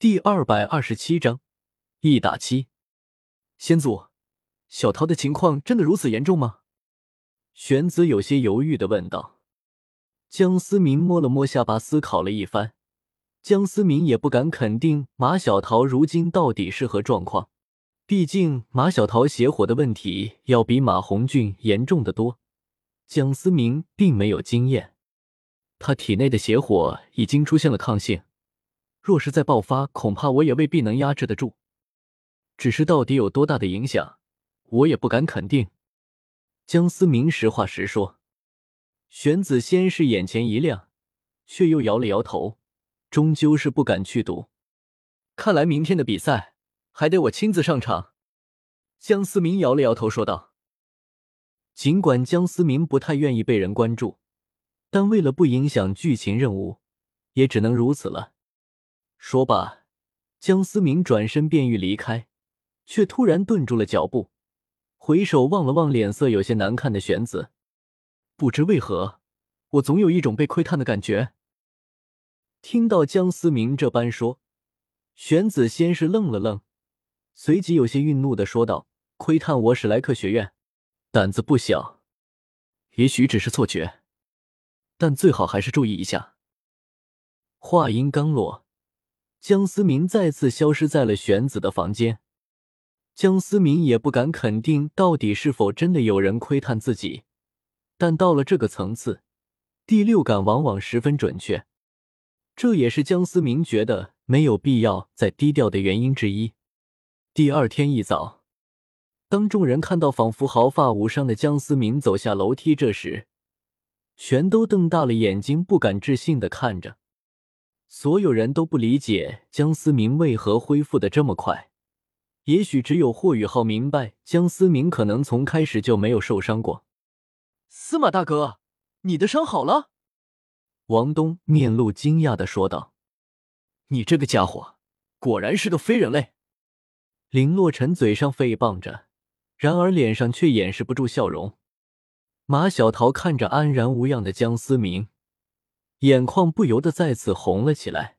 第二百二十七章一打七。先祖，小桃的情况真的如此严重吗？玄子有些犹豫的问道。江思明摸了摸下巴，思考了一番。江思明也不敢肯定马小桃如今到底是何状况，毕竟马小桃邪火的问题要比马红俊严重的多。江思明并没有经验，他体内的邪火已经出现了抗性。若是再爆发，恐怕我也未必能压制得住。只是到底有多大的影响，我也不敢肯定。江思明实话实说。玄子先是眼前一亮，却又摇了摇头，终究是不敢去赌。看来明天的比赛还得我亲自上场。江思明摇了摇头说道。尽管江思明不太愿意被人关注，但为了不影响剧情任务，也只能如此了。说罢，江思明转身便欲离开，却突然顿住了脚步，回首望了望脸色有些难看的玄子，不知为何，我总有一种被窥探的感觉。听到江思明这般说，玄子先是愣了愣，随即有些愠怒的说道：“窥探我史莱克学院，胆子不小。也许只是错觉，但最好还是注意一下。”话音刚落。江思明再次消失在了玄子的房间。江思明也不敢肯定到底是否真的有人窥探自己，但到了这个层次，第六感往往十分准确。这也是江思明觉得没有必要再低调的原因之一。第二天一早，当众人看到仿佛毫发无伤的江思明走下楼梯，这时，全都瞪大了眼睛，不敢置信的看着。所有人都不理解江思明为何恢复的这么快，也许只有霍雨浩明白，江思明可能从开始就没有受伤过。司马大哥，你的伤好了？王东面露惊讶的说道：“你这个家伙，果然是个非人类。”林洛尘嘴上诽谤着，然而脸上却掩饰不住笑容。马小桃看着安然无恙的江思明。眼眶不由得再次红了起来，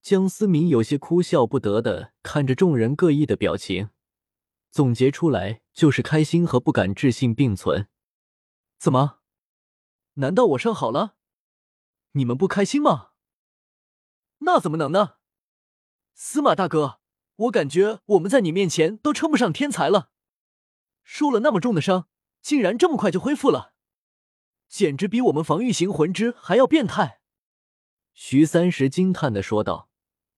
江思明有些哭笑不得的看着众人各异的表情，总结出来就是开心和不敢置信并存。怎么？难道我伤好了？你们不开心吗？那怎么能呢？司马大哥，我感觉我们在你面前都称不上天才了，受了那么重的伤，竟然这么快就恢复了。简直比我们防御型魂师还要变态！徐三石惊叹的说道：“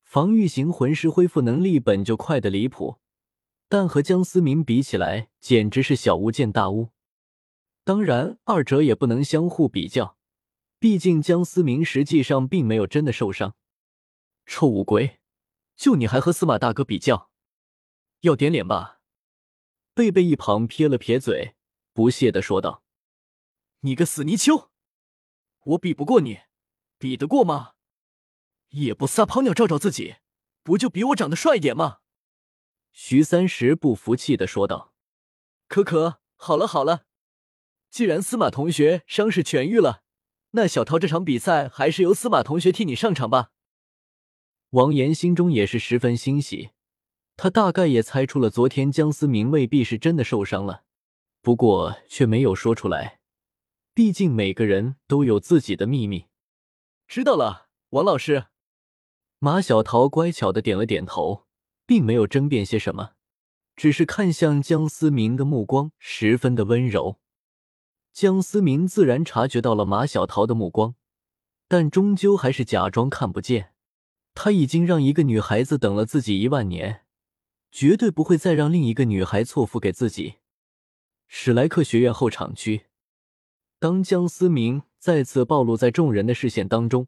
防御型魂师恢复能力本就快的离谱，但和江思明比起来，简直是小巫见大巫。当然，二者也不能相互比较，毕竟江思明实际上并没有真的受伤。臭乌龟，就你还和司马大哥比较？要点脸吧？”贝贝一旁撇了撇嘴，不屑的说道。你个死泥鳅，我比不过你，比得过吗？也不撒泡尿照照自己，不就比我长得帅一点吗？徐三石不服气的说道。可可，好了好了，既然司马同学伤势痊愈了，那小桃这场比赛还是由司马同学替你上场吧。王岩心中也是十分欣喜，他大概也猜出了昨天江思明未必是真的受伤了，不过却没有说出来。毕竟每个人都有自己的秘密。知道了，王老师。马小桃乖巧的点了点头，并没有争辩些什么，只是看向江思明的目光十分的温柔。江思明自然察觉到了马小桃的目光，但终究还是假装看不见。他已经让一个女孩子等了自己一万年，绝对不会再让另一个女孩错付给自己。史莱克学院后场区。当江思明再次暴露在众人的视线当中，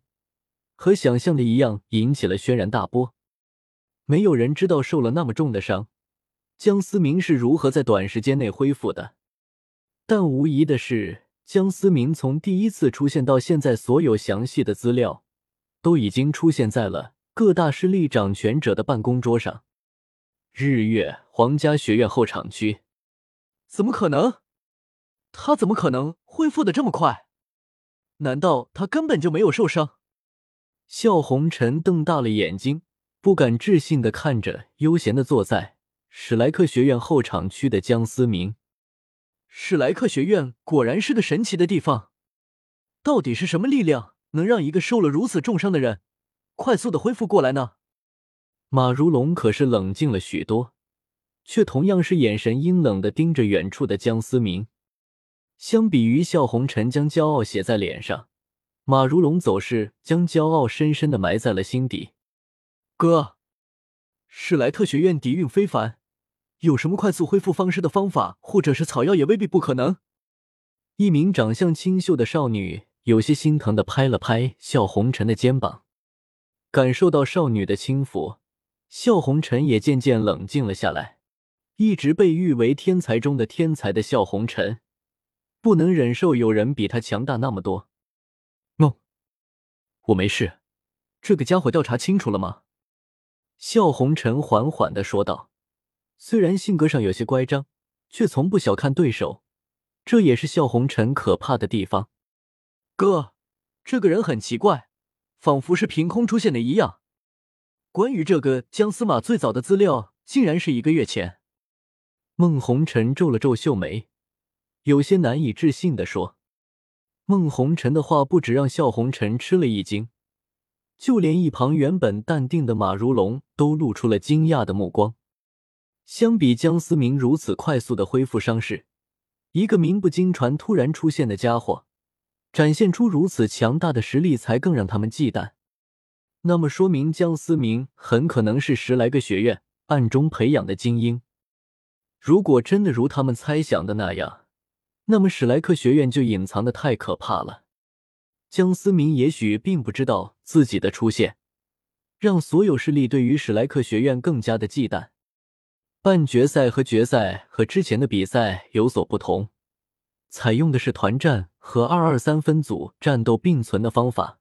和想象的一样，引起了轩然大波。没有人知道受了那么重的伤，江思明是如何在短时间内恢复的。但无疑的是，江思明从第一次出现到现在，所有详细的资料都已经出现在了各大势力掌权者的办公桌上。日月皇家学院后场区，怎么可能？他怎么可能恢复的这么快？难道他根本就没有受伤？笑红尘瞪大了眼睛，不敢置信的看着悠闲的坐在史莱克学院后场区的江思明。史莱克学院果然是个神奇的地方，到底是什么力量能让一个受了如此重伤的人快速的恢复过来呢？马如龙可是冷静了许多，却同样是眼神阴冷的盯着远处的江思明。相比于笑红尘将骄傲写在脸上，马如龙走势将骄傲深深的埋在了心底。哥，史莱特学院底蕴非凡，有什么快速恢复方式的方法，或者是草药也未必不可能。一名长相清秀的少女有些心疼的拍了拍笑红尘的肩膀，感受到少女的轻抚。笑红尘也渐渐冷静了下来。一直被誉为天才中的天才的笑红尘，不能忍受有人比他强大那么多。梦，我没事。这个家伙调查清楚了吗？笑红尘缓缓的说道。虽然性格上有些乖张，却从不小看对手，这也是笑红尘可怕的地方。哥，这个人很奇怪，仿佛是凭空出现的一样。关于这个姜司马最早的资料，竟然是一个月前。孟红尘皱了皱秀眉，有些难以置信的说：“孟红尘的话不止让笑红尘吃了一惊，就连一旁原本淡定的马如龙都露出了惊讶的目光。相比姜思明如此快速的恢复伤势，一个名不经传突然出现的家伙，展现出如此强大的实力，才更让他们忌惮。”那么说明江思明很可能是十来个学院暗中培养的精英。如果真的如他们猜想的那样，那么史莱克学院就隐藏的太可怕了。江思明也许并不知道自己的出现，让所有势力对于史莱克学院更加的忌惮。半决赛和决赛和之前的比赛有所不同，采用的是团战和二二三分组战斗并存的方法。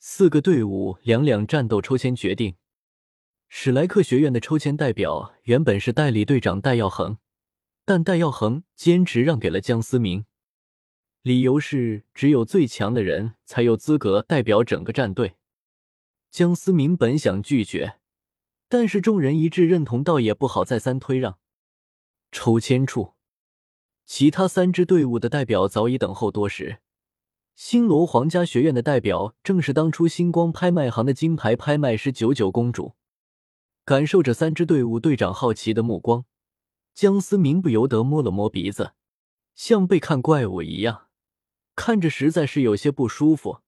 四个队伍两两战斗抽签决定。史莱克学院的抽签代表原本是代理队长戴耀恒，但戴耀恒坚持让给了江思明，理由是只有最强的人才有资格代表整个战队。江思明本想拒绝，但是众人一致认同，倒也不好再三推让。抽签处，其他三支队伍的代表早已等候多时。星罗皇家学院的代表正是当初星光拍卖行的金牌拍卖师九九公主。感受着三支队伍队长好奇的目光，江思明不由得摸了摸鼻子，像被看怪物一样，看着实在是有些不舒服。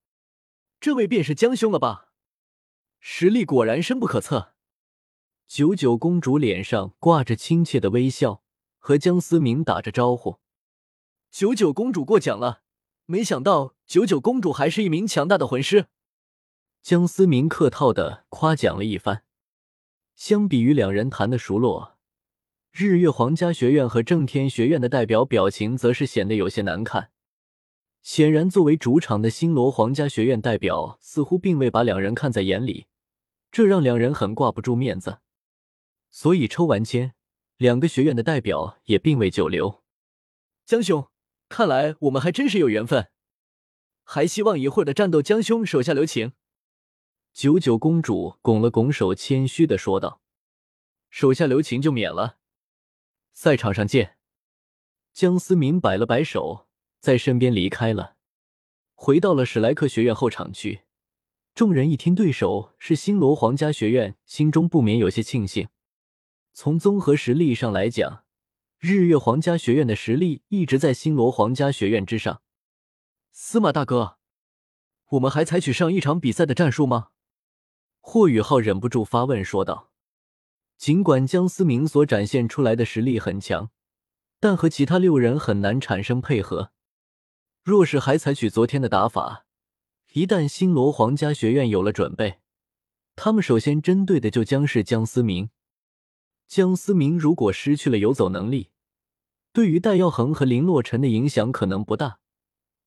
这位便是江兄了吧？实力果然深不可测。九九公主脸上挂着亲切的微笑，和江思明打着招呼。九九公主过奖了。没想到九九公主还是一名强大的魂师，江思明客套的夸奖了一番。相比于两人谈的熟络，日月皇家学院和正天学院的代表表情则是显得有些难看。显然，作为主场的星罗皇家学院代表似乎并未把两人看在眼里，这让两人很挂不住面子。所以抽完签，两个学院的代表也并未久留。江兄。看来我们还真是有缘分，还希望一会儿的战斗，江兄手下留情。九九公主拱了拱手，谦虚的说道：“手下留情就免了，赛场上见。”江思明摆了摆手，在身边离开了，回到了史莱克学院后场区。众人一听对手是星罗皇家学院，心中不免有些庆幸。从综合实力上来讲，日月皇家学院的实力一直在星罗皇家学院之上。司马大哥，我们还采取上一场比赛的战术吗？霍雨浩忍不住发问说道。尽管江思明所展现出来的实力很强，但和其他六人很难产生配合。若是还采取昨天的打法，一旦星罗皇家学院有了准备，他们首先针对的就将是江思明。江思明如果失去了游走能力，对于戴耀恒和林洛尘的影响可能不大，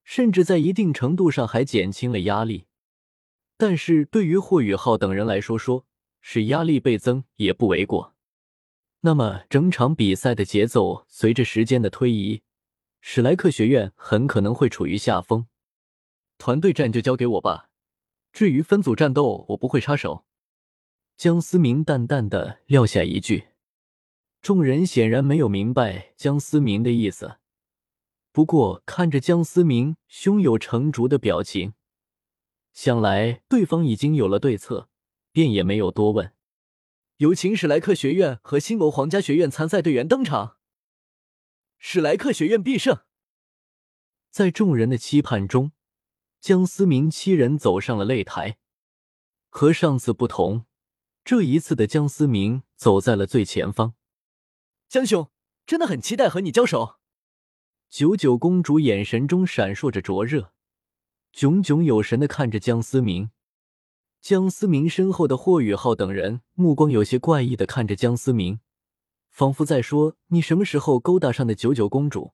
甚至在一定程度上还减轻了压力。但是对于霍雨浩等人来说，说使压力倍增也不为过。那么整场比赛的节奏随着时间的推移，史莱克学院很可能会处于下风。团队战就交给我吧，至于分组战斗，我不会插手。江思明淡淡的撂下一句。众人显然没有明白江思明的意思，不过看着江思明胸有成竹的表情，想来对方已经有了对策，便也没有多问。有请史莱克学院和星罗皇家学院参赛队员登场。史莱克学院必胜！在众人的期盼中，江思明七人走上了擂台。和上次不同，这一次的江思明走在了最前方。江兄，真的很期待和你交手。九九公主眼神中闪烁着灼热，炯炯有神的看着江思明。江思明身后的霍雨浩等人目光有些怪异的看着江思明，仿佛在说：“你什么时候勾搭上的九九公主？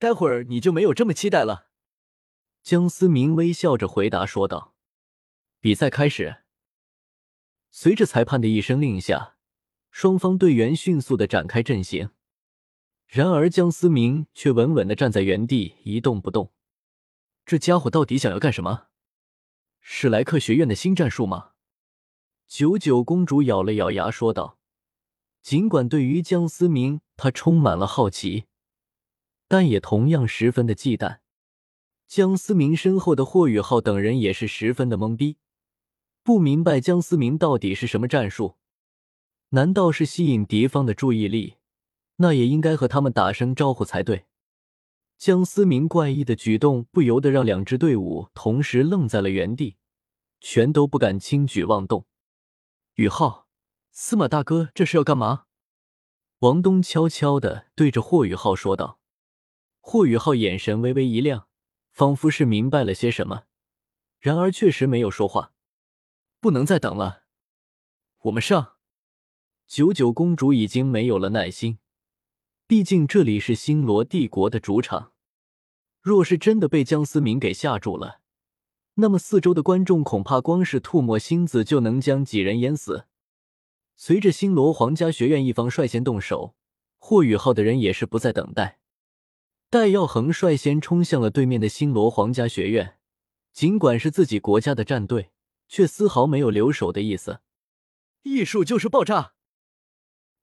待会儿你就没有这么期待了。”江思明微笑着回答说道。比赛开始。随着裁判的一声令下，双方队员迅速的展开阵型。然而江思明却稳稳的站在原地一动不动。这家伙到底想要干什么？史莱克学院的新战术吗？九九公主咬了咬牙说道。尽管对于江思明，她充满了好奇，但也同样十分的忌惮。江思明身后的霍雨浩等人也是十分的懵逼，不明白江思明到底是什么战术？难道是吸引敌方的注意力？那也应该和他们打声招呼才对。江思明怪异的举动不由得让两支队伍同时愣在了原地，全都不敢轻举妄动。宇浩，司马大哥，这是要干嘛？王东悄悄的对着霍宇浩说道。霍宇浩眼神微微一亮，仿佛是明白了些什么，然而确实没有说话。不能再等了，我们上！九九公主已经没有了耐心。毕竟这里是星罗帝国的主场，若是真的被江思明给吓住了，那么四周的观众恐怕光是吐沫星子就能将几人淹死。随着星罗皇家学院一方率先动手，霍雨浩的人也是不再等待，戴耀恒率先冲向了对面的星罗皇家学院。尽管是自己国家的战队，却丝毫没有留手的意思。艺术就是爆炸！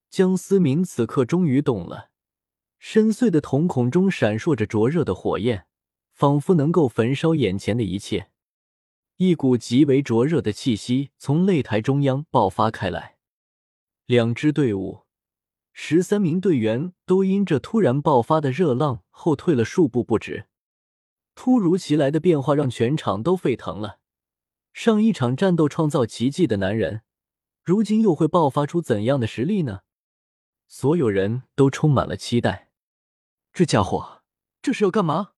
江思明此刻终于懂了。深邃的瞳孔中闪烁着灼热的火焰，仿佛能够焚烧眼前的一切。一股极为灼热的气息从擂台中央爆发开来，两支队伍十三名队员都因这突然爆发的热浪后退了数步不止。突如其来的变化让全场都沸腾了。上一场战斗创造奇迹的男人，如今又会爆发出怎样的实力呢？所有人都充满了期待。这家伙这是要干嘛？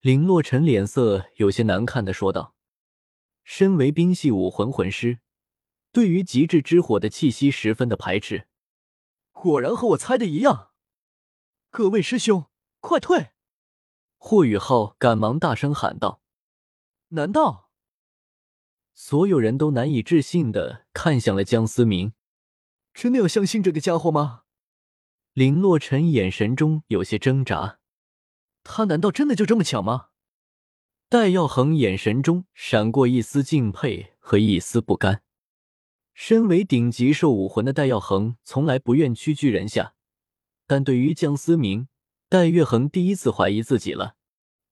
林洛尘脸色有些难看的说道。身为冰系武魂魂师，对于极致之火的气息十分的排斥。果然和我猜的一样。各位师兄，快退！霍雨浩赶忙大声喊道。难道？所有人都难以置信的看向了江思明。真的要相信这个家伙吗？林洛尘眼神中有些挣扎，他难道真的就这么强吗？戴耀恒眼神中闪过一丝敬佩和一丝不甘。身为顶级兽武魂的戴耀恒，从来不愿屈居人下，但对于江思明，戴月恒第一次怀疑自己了，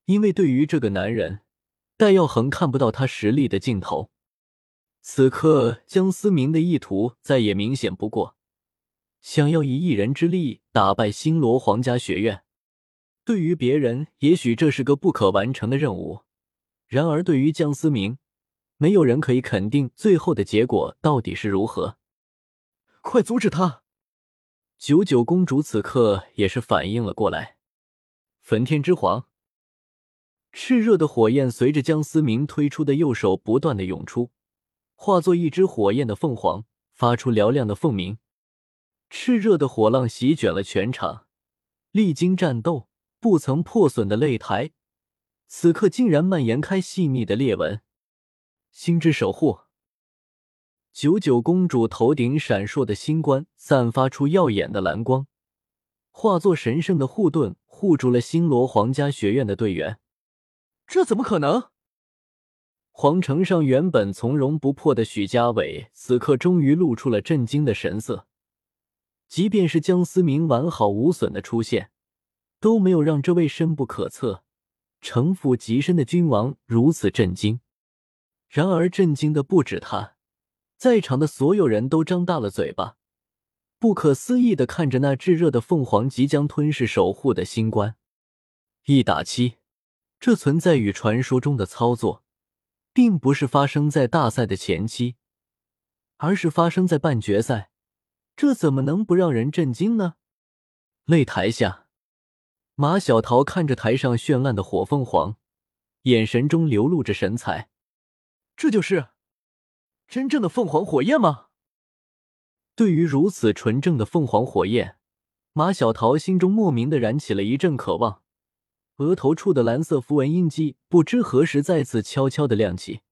因为对于这个男人，戴耀恒看不到他实力的尽头。此刻，江思明的意图再也明显不过。想要以一人之力打败星罗皇家学院，对于别人也许这是个不可完成的任务，然而对于江思明，没有人可以肯定最后的结果到底是如何。快阻止他！九九公主此刻也是反应了过来。焚天之皇，炽热的火焰随着江思明推出的右手不断的涌出，化作一只火焰的凤凰，发出嘹亮的凤鸣。炽热的火浪席卷了全场，历经战斗不曾破损的擂台，此刻竟然蔓延开细密的裂纹。星之守护，九九公主头顶闪烁的星冠散发出耀眼的蓝光，化作神圣的护盾，护住了星罗皇家学院的队员。这怎么可能？皇城上原本从容不迫的许家伟，此刻终于露出了震惊的神色。即便是江思明完好无损的出现，都没有让这位深不可测、城府极深的君王如此震惊。然而，震惊的不止他，在场的所有人都张大了嘴巴，不可思议的看着那炙热的凤凰即将吞噬守护的星官。一打七，这存在于传说中的操作。并不是发生在大赛的前期，而是发生在半决赛，这怎么能不让人震惊呢？擂台下，马小桃看着台上绚烂的火凤凰，眼神中流露着神采。这就是真正的凤凰火焰吗？对于如此纯正的凤凰火焰，马小桃心中莫名的燃起了一阵渴望。额头处的蓝色符文印记不知何时再次悄悄的亮起。